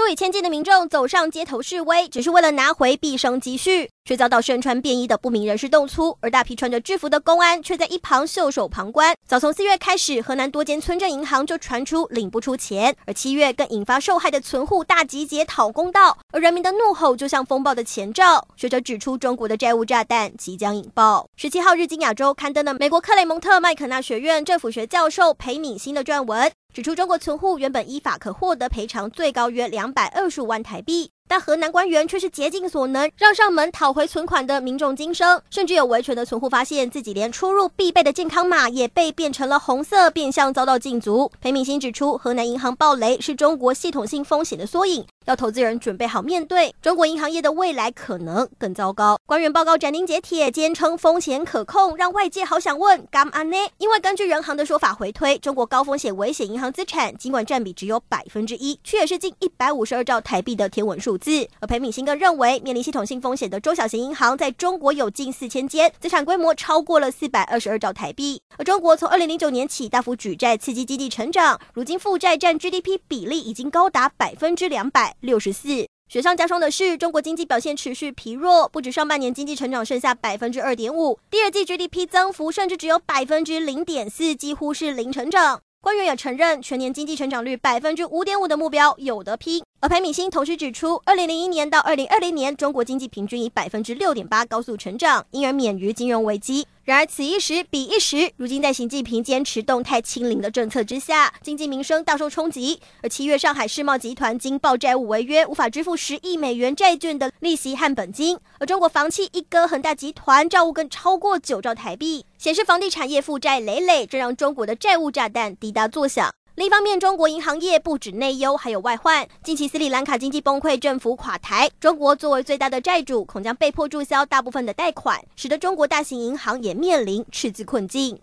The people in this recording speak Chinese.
数以千计的民众走上街头示威，只是为了拿回毕生积蓄，却遭到身穿便衣的不明人士动粗，而大批穿着制服的公安却在一旁袖手旁观。早从四月开始，河南多间村镇银行就传出领不出钱，而七月更引发受害的存户大集结讨公道，而人民的怒吼就像风暴的前兆。学者指出，中国的债务炸弹即将引爆。十七号，《日经亚洲》刊登了美国克雷蒙特麦肯纳学院政府学教授裴敏欣的撰文。指出，中国存户原本依法可获得赔偿最高约两百二十五万台币，但河南官员却是竭尽所能让上门讨回存款的民众噤声，甚至有维权的存户发现自己连出入必备的健康码也被变成了红色，变相遭到禁足。裴敏欣指出，河南银行暴雷是中国系统性风险的缩影。要投资人准备好面对中国银行业的未来可能更糟糕。官员报告斩钉截铁，坚称风险可控，让外界好想问干嘛呢？因为根据人行的说法回推，中国高风险危险银行资产尽管占比只有百分之一，却也是近一百五十二兆台币的天文数字。而裴敏欣更认为，面临系统性风险的中小型银行在中国有近四千间，资产规模超过了四百二十二兆台币。而中国从二零零九年起大幅举债刺激经济成长，如今负债占 GDP 比例已经高达百分之两百。六十四，雪上加霜的是，中国经济表现持续疲弱，不止上半年经济成长剩下百分之二点五，第二季 GDP 增幅甚至只有百分之零点四，几乎是零成长。官员也承认，全年经济成长率百分之五点五的目标有得拼。而裴敏欣同时指出，二零零一年到二零二零年，中国经济平均以百分之六点八高速成长，因而免于金融危机。然而，此一时彼一时。如今，在习近平坚持动态清零的政策之下，经济民生大受冲击。而七月，上海世贸集团惊爆债务违约，无法支付十亿美元债券的利息和本金。而中国房企一哥恒大集团债务更超过九兆台币，显示房地产业负债累累，这让中国的债务炸弹滴答作响。另一方面，中国银行业不止内忧，还有外患。近期斯里兰卡经济崩溃，政府垮台，中国作为最大的债主，恐将被迫注销大部分的贷款，使得中国大型银行也面临赤字困境。